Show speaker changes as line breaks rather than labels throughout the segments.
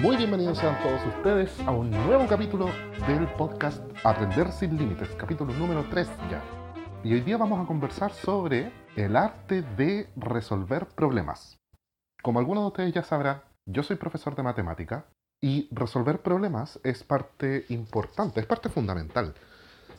Muy bienvenidos sean todos ustedes a un nuevo capítulo del podcast Aprender sin Límites, capítulo número 3 ya. Y hoy día vamos a conversar sobre el arte de resolver problemas. Como algunos de ustedes ya sabrán, yo soy profesor de matemática y resolver problemas es parte importante, es parte fundamental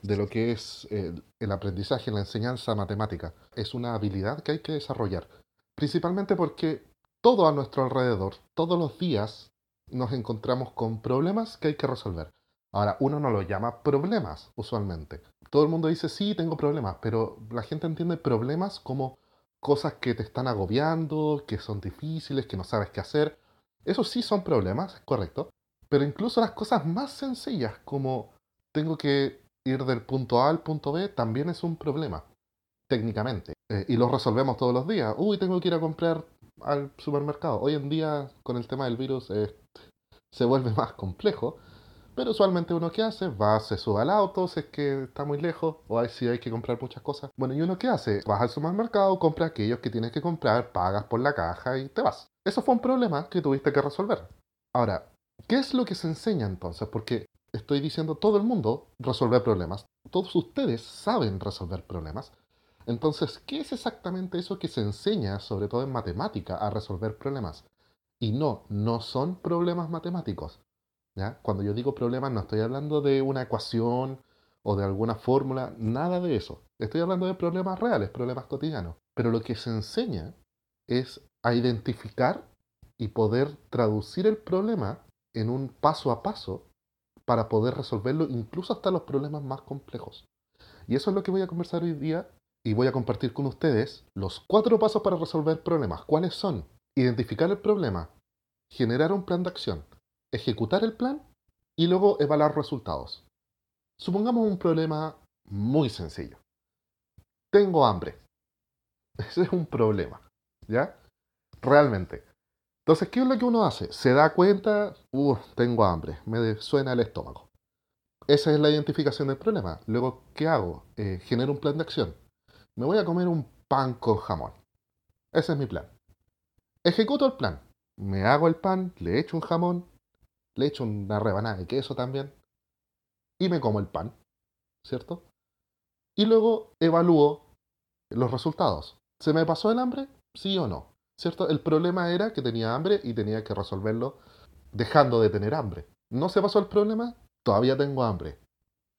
de lo que es el, el aprendizaje, la enseñanza matemática. Es una habilidad que hay que desarrollar, principalmente porque todo a nuestro alrededor, todos los días, nos encontramos con problemas que hay que resolver. Ahora, uno no lo llama problemas usualmente. Todo el mundo dice, sí, tengo problemas, pero la gente entiende problemas como cosas que te están agobiando, que son difíciles, que no sabes qué hacer. Eso sí son problemas, es correcto. Pero incluso las cosas más sencillas, como tengo que ir del punto A al punto B, también es un problema, técnicamente. Eh, y lo resolvemos todos los días. Uy, tengo que ir a comprar al supermercado. Hoy en día, con el tema del virus, eh, se vuelve más complejo. Pero usualmente uno que hace, va, se sube al auto, si es que está muy lejos, o si hay que comprar muchas cosas. Bueno, ¿y uno qué hace? Vas al supermercado, compra aquellos que tienes que comprar, pagas por la caja y te vas. Eso fue un problema que tuviste que resolver. Ahora, ¿qué es lo que se enseña entonces? Porque estoy diciendo todo el mundo resolver problemas. Todos ustedes saben resolver problemas. Entonces, ¿qué es exactamente eso que se enseña, sobre todo en matemática, a resolver problemas? Y no, no son problemas matemáticos. ¿ya? Cuando yo digo problemas no estoy hablando de una ecuación o de alguna fórmula, nada de eso. Estoy hablando de problemas reales, problemas cotidianos. Pero lo que se enseña es a identificar y poder traducir el problema en un paso a paso para poder resolverlo incluso hasta los problemas más complejos. Y eso es lo que voy a conversar hoy día y voy a compartir con ustedes los cuatro pasos para resolver problemas. ¿Cuáles son? Identificar el problema, generar un plan de acción, ejecutar el plan y luego evaluar resultados. Supongamos un problema muy sencillo. Tengo hambre. Ese es un problema, ¿ya? Realmente. Entonces, ¿qué es lo que uno hace? Se da cuenta, uh, tengo hambre, me suena el estómago. Esa es la identificación del problema. Luego, ¿qué hago? Eh, genero un plan de acción. Me voy a comer un pan con jamón. Ese es mi plan. Ejecuto el plan. Me hago el pan, le echo un jamón, le echo una rebanada de queso también y me como el pan, ¿cierto? Y luego evalúo los resultados. ¿Se me pasó el hambre? Sí o no, ¿cierto? El problema era que tenía hambre y tenía que resolverlo dejando de tener hambre. ¿No se pasó el problema? Todavía tengo hambre.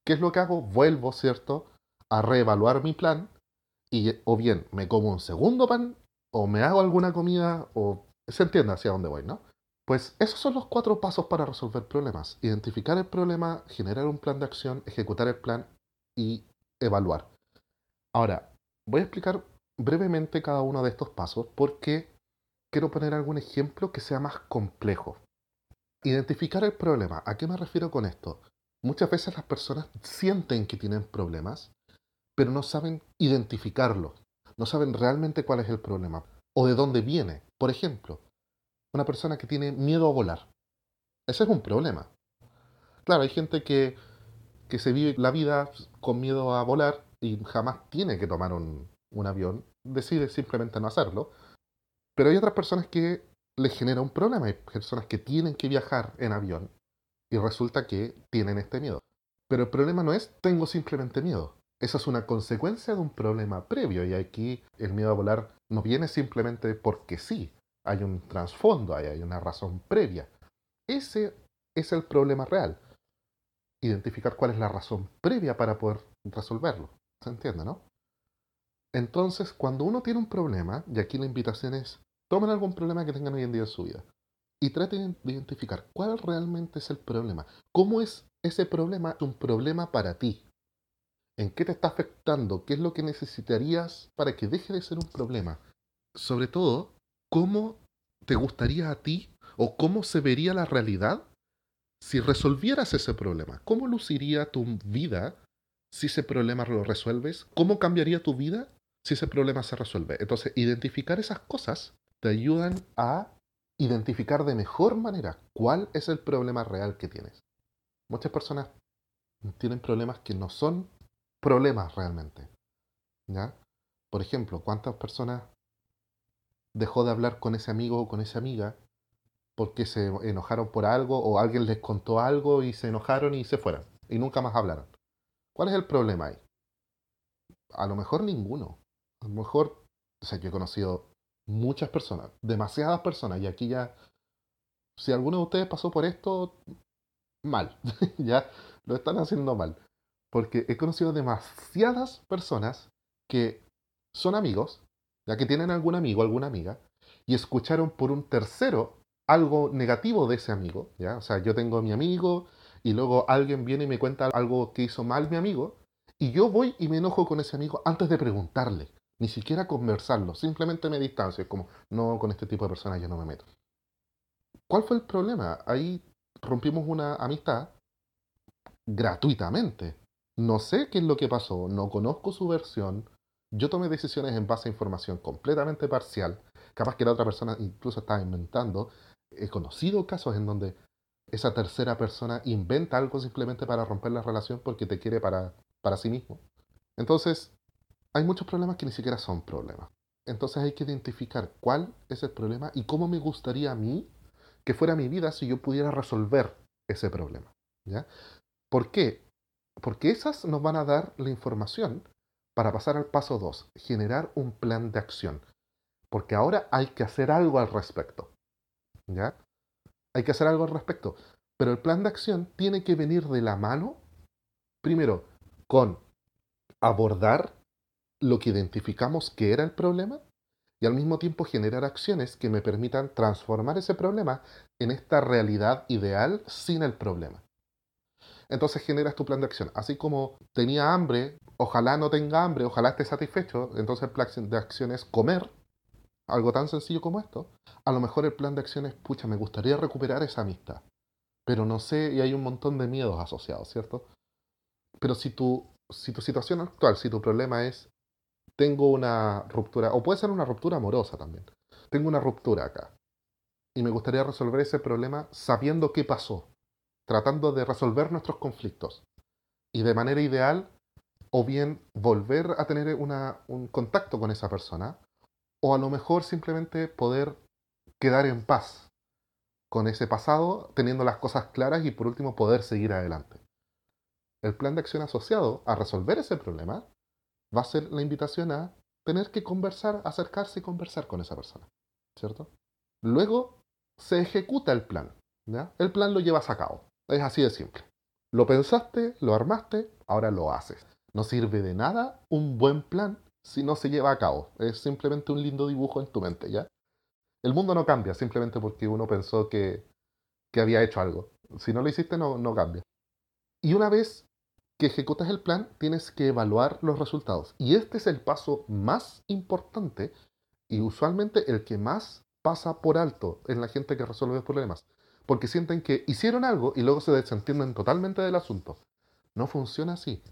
¿Qué es lo que hago? Vuelvo, ¿cierto? A reevaluar mi plan y o bien me como un segundo pan o me hago alguna comida o se entiende hacia dónde voy, ¿no? Pues esos son los cuatro pasos para resolver problemas. Identificar el problema, generar un plan de acción, ejecutar el plan y evaluar. Ahora, voy a explicar brevemente cada uno de estos pasos porque quiero poner algún ejemplo que sea más complejo. Identificar el problema. ¿A qué me refiero con esto? Muchas veces las personas sienten que tienen problemas, pero no saben identificarlo. No saben realmente cuál es el problema o de dónde viene. Por ejemplo, una persona que tiene miedo a volar. Ese es un problema. Claro, hay gente que, que se vive la vida con miedo a volar y jamás tiene que tomar un, un avión, decide simplemente no hacerlo. Pero hay otras personas que les genera un problema. Hay personas que tienen que viajar en avión y resulta que tienen este miedo. Pero el problema no es tengo simplemente miedo. Esa es una consecuencia de un problema previo y aquí el miedo a volar no viene simplemente porque sí, hay un trasfondo, hay, hay una razón previa. Ese es el problema real. Identificar cuál es la razón previa para poder resolverlo. ¿Se entiende, no? Entonces, cuando uno tiene un problema, y aquí la invitación es, tomen algún problema que tengan hoy en día en su vida y traten de identificar cuál realmente es el problema. ¿Cómo es ese problema un problema para ti? ¿En qué te está afectando? ¿Qué es lo que necesitarías para que deje de ser un problema? Sobre todo, ¿cómo te gustaría a ti o cómo se vería la realidad si resolvieras ese problema? ¿Cómo luciría tu vida si ese problema lo resuelves? ¿Cómo cambiaría tu vida si ese problema se resuelve? Entonces, identificar esas cosas te ayudan a identificar de mejor manera cuál es el problema real que tienes. Muchas personas tienen problemas que no son problemas realmente. ¿Ya? Por ejemplo, ¿cuántas personas dejó de hablar con ese amigo o con esa amiga porque se enojaron por algo o alguien les contó algo y se enojaron y se fueron y nunca más hablaron. ¿Cuál es el problema ahí? A lo mejor ninguno. A lo mejor, o sea, yo he conocido muchas personas, demasiadas personas, y aquí ya, si alguno de ustedes pasó por esto, mal, ya lo están haciendo mal. Porque he conocido demasiadas personas que son amigos, ya que tienen algún amigo, alguna amiga, y escucharon por un tercero algo negativo de ese amigo, ¿ya? O sea, yo tengo a mi amigo y luego alguien viene y me cuenta algo que hizo mal mi amigo y yo voy y me enojo con ese amigo antes de preguntarle, ni siquiera conversarlo, simplemente me distancio, como, no, con este tipo de personas yo no me meto. ¿Cuál fue el problema? Ahí rompimos una amistad gratuitamente. No sé qué es lo que pasó, no conozco su versión, yo tomé decisiones en base a información completamente parcial, capaz que la otra persona incluso estaba inventando. He conocido casos en donde esa tercera persona inventa algo simplemente para romper la relación porque te quiere para, para sí mismo. Entonces, hay muchos problemas que ni siquiera son problemas. Entonces hay que identificar cuál es el problema y cómo me gustaría a mí que fuera mi vida si yo pudiera resolver ese problema. ¿ya? ¿Por qué? Porque esas nos van a dar la información para pasar al paso 2, generar un plan de acción. Porque ahora hay que hacer algo al respecto. ¿Ya? Hay que hacer algo al respecto. Pero el plan de acción tiene que venir de la mano, primero, con abordar lo que identificamos que era el problema y al mismo tiempo generar acciones que me permitan transformar ese problema en esta realidad ideal sin el problema. Entonces generas tu plan de acción. Así como tenía hambre, ojalá no tenga hambre, ojalá esté satisfecho, entonces el plan de acción es comer, algo tan sencillo como esto. A lo mejor el plan de acción es, pucha, me gustaría recuperar esa amistad, pero no sé y hay un montón de miedos asociados, ¿cierto? Pero si tu, si tu situación actual, si tu problema es, tengo una ruptura, o puede ser una ruptura amorosa también, tengo una ruptura acá, y me gustaría resolver ese problema sabiendo qué pasó, tratando de resolver nuestros conflictos. Y de manera ideal, o bien volver a tener un contacto con esa persona, o a lo mejor simplemente poder quedar en paz con ese pasado, teniendo las cosas claras y por último poder seguir adelante. El plan de acción asociado a resolver ese problema va a ser la invitación a tener que conversar, acercarse y conversar con esa persona, ¿cierto? Luego se ejecuta el plan, ¿ya? El plan lo llevas a cabo, es así de simple. Lo pensaste, lo armaste, ahora lo haces. No sirve de nada un buen plan si no se lleva a cabo. Es simplemente un lindo dibujo en tu mente, ¿ya? El mundo no cambia simplemente porque uno pensó que, que había hecho algo. Si no lo hiciste, no, no cambia. Y una vez que ejecutas el plan, tienes que evaluar los resultados. Y este es el paso más importante y usualmente el que más pasa por alto en la gente que resuelve problemas. Porque sienten que hicieron algo y luego se desentienden totalmente del asunto. No funciona así.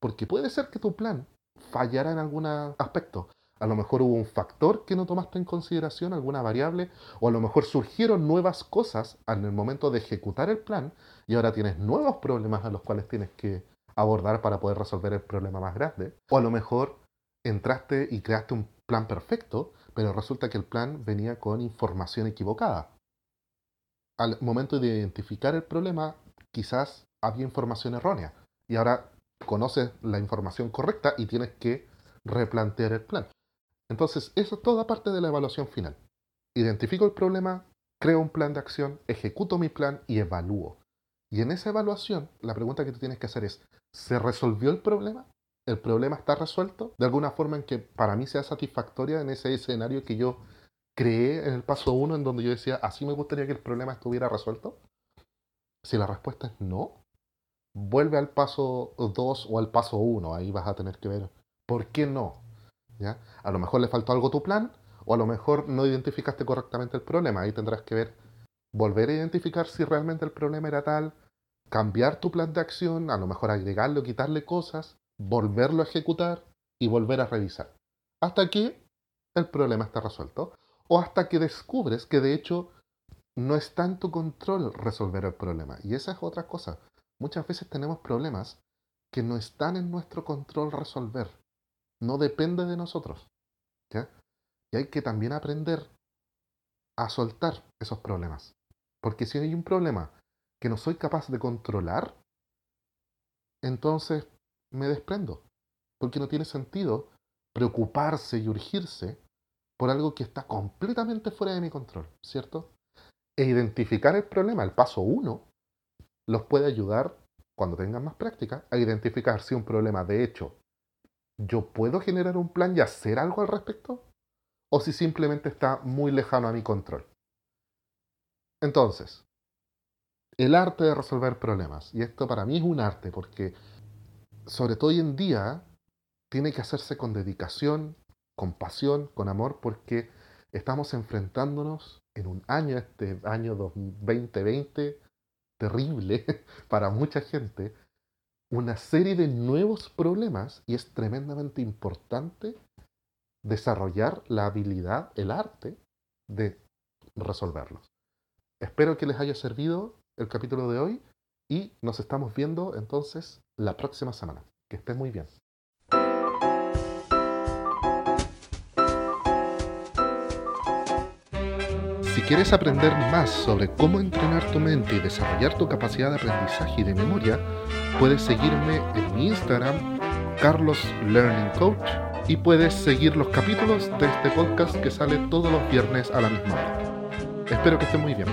Porque puede ser que tu plan fallara en algún aspecto. A lo mejor hubo un factor que no tomaste en consideración, alguna variable, o a lo mejor surgieron nuevas cosas en el momento de ejecutar el plan y ahora tienes nuevos problemas a los cuales tienes que abordar para poder resolver el problema más grande. O a lo mejor entraste y creaste un plan perfecto, pero resulta que el plan venía con información equivocada. Al momento de identificar el problema, quizás había información errónea. Y ahora conoces la información correcta y tienes que replantear el plan. Entonces, eso es toda parte de la evaluación final. Identifico el problema, creo un plan de acción, ejecuto mi plan y evalúo. Y en esa evaluación, la pregunta que tú tienes que hacer es, ¿se resolvió el problema? ¿El problema está resuelto? De alguna forma en que para mí sea satisfactoria en ese escenario que yo creé en el paso 1 en donde yo decía, así me gustaría que el problema estuviera resuelto. Si la respuesta es no, vuelve al paso 2 o al paso 1. Ahí vas a tener que ver por qué no. ¿ya? A lo mejor le faltó algo a tu plan o a lo mejor no identificaste correctamente el problema. Ahí tendrás que ver, volver a identificar si realmente el problema era tal, cambiar tu plan de acción, a lo mejor agregarle o quitarle cosas, volverlo a ejecutar y volver a revisar. Hasta que el problema está resuelto o hasta que descubres que de hecho no está en tu control resolver el problema. Y esa es otra cosa. Muchas veces tenemos problemas que no están en nuestro control resolver. No depende de nosotros. Y hay que también aprender a soltar esos problemas. Porque si hay un problema que no soy capaz de controlar, entonces me desprendo. Porque no tiene sentido preocuparse y urgirse por algo que está completamente fuera de mi control, ¿cierto? E identificar el problema, el paso uno, los puede ayudar, cuando tengan más práctica, a identificar si un problema de hecho yo puedo generar un plan y hacer algo al respecto, o si simplemente está muy lejano a mi control. Entonces, el arte de resolver problemas, y esto para mí es un arte porque, sobre todo hoy en día, tiene que hacerse con dedicación, con pasión, con amor, porque estamos enfrentándonos en un año, este año 2020, terrible para mucha gente, una serie de nuevos problemas y es tremendamente importante desarrollar la habilidad, el arte de resolverlos. Espero que les haya servido el capítulo de hoy y nos estamos viendo entonces la próxima semana. Que estén muy bien. Si quieres aprender más sobre cómo entrenar tu mente y desarrollar tu capacidad de aprendizaje y de memoria, puedes seguirme en mi Instagram, Carlos Learning Coach, y puedes seguir los capítulos de este podcast que sale todos los viernes a la misma hora. Espero que estén muy bien.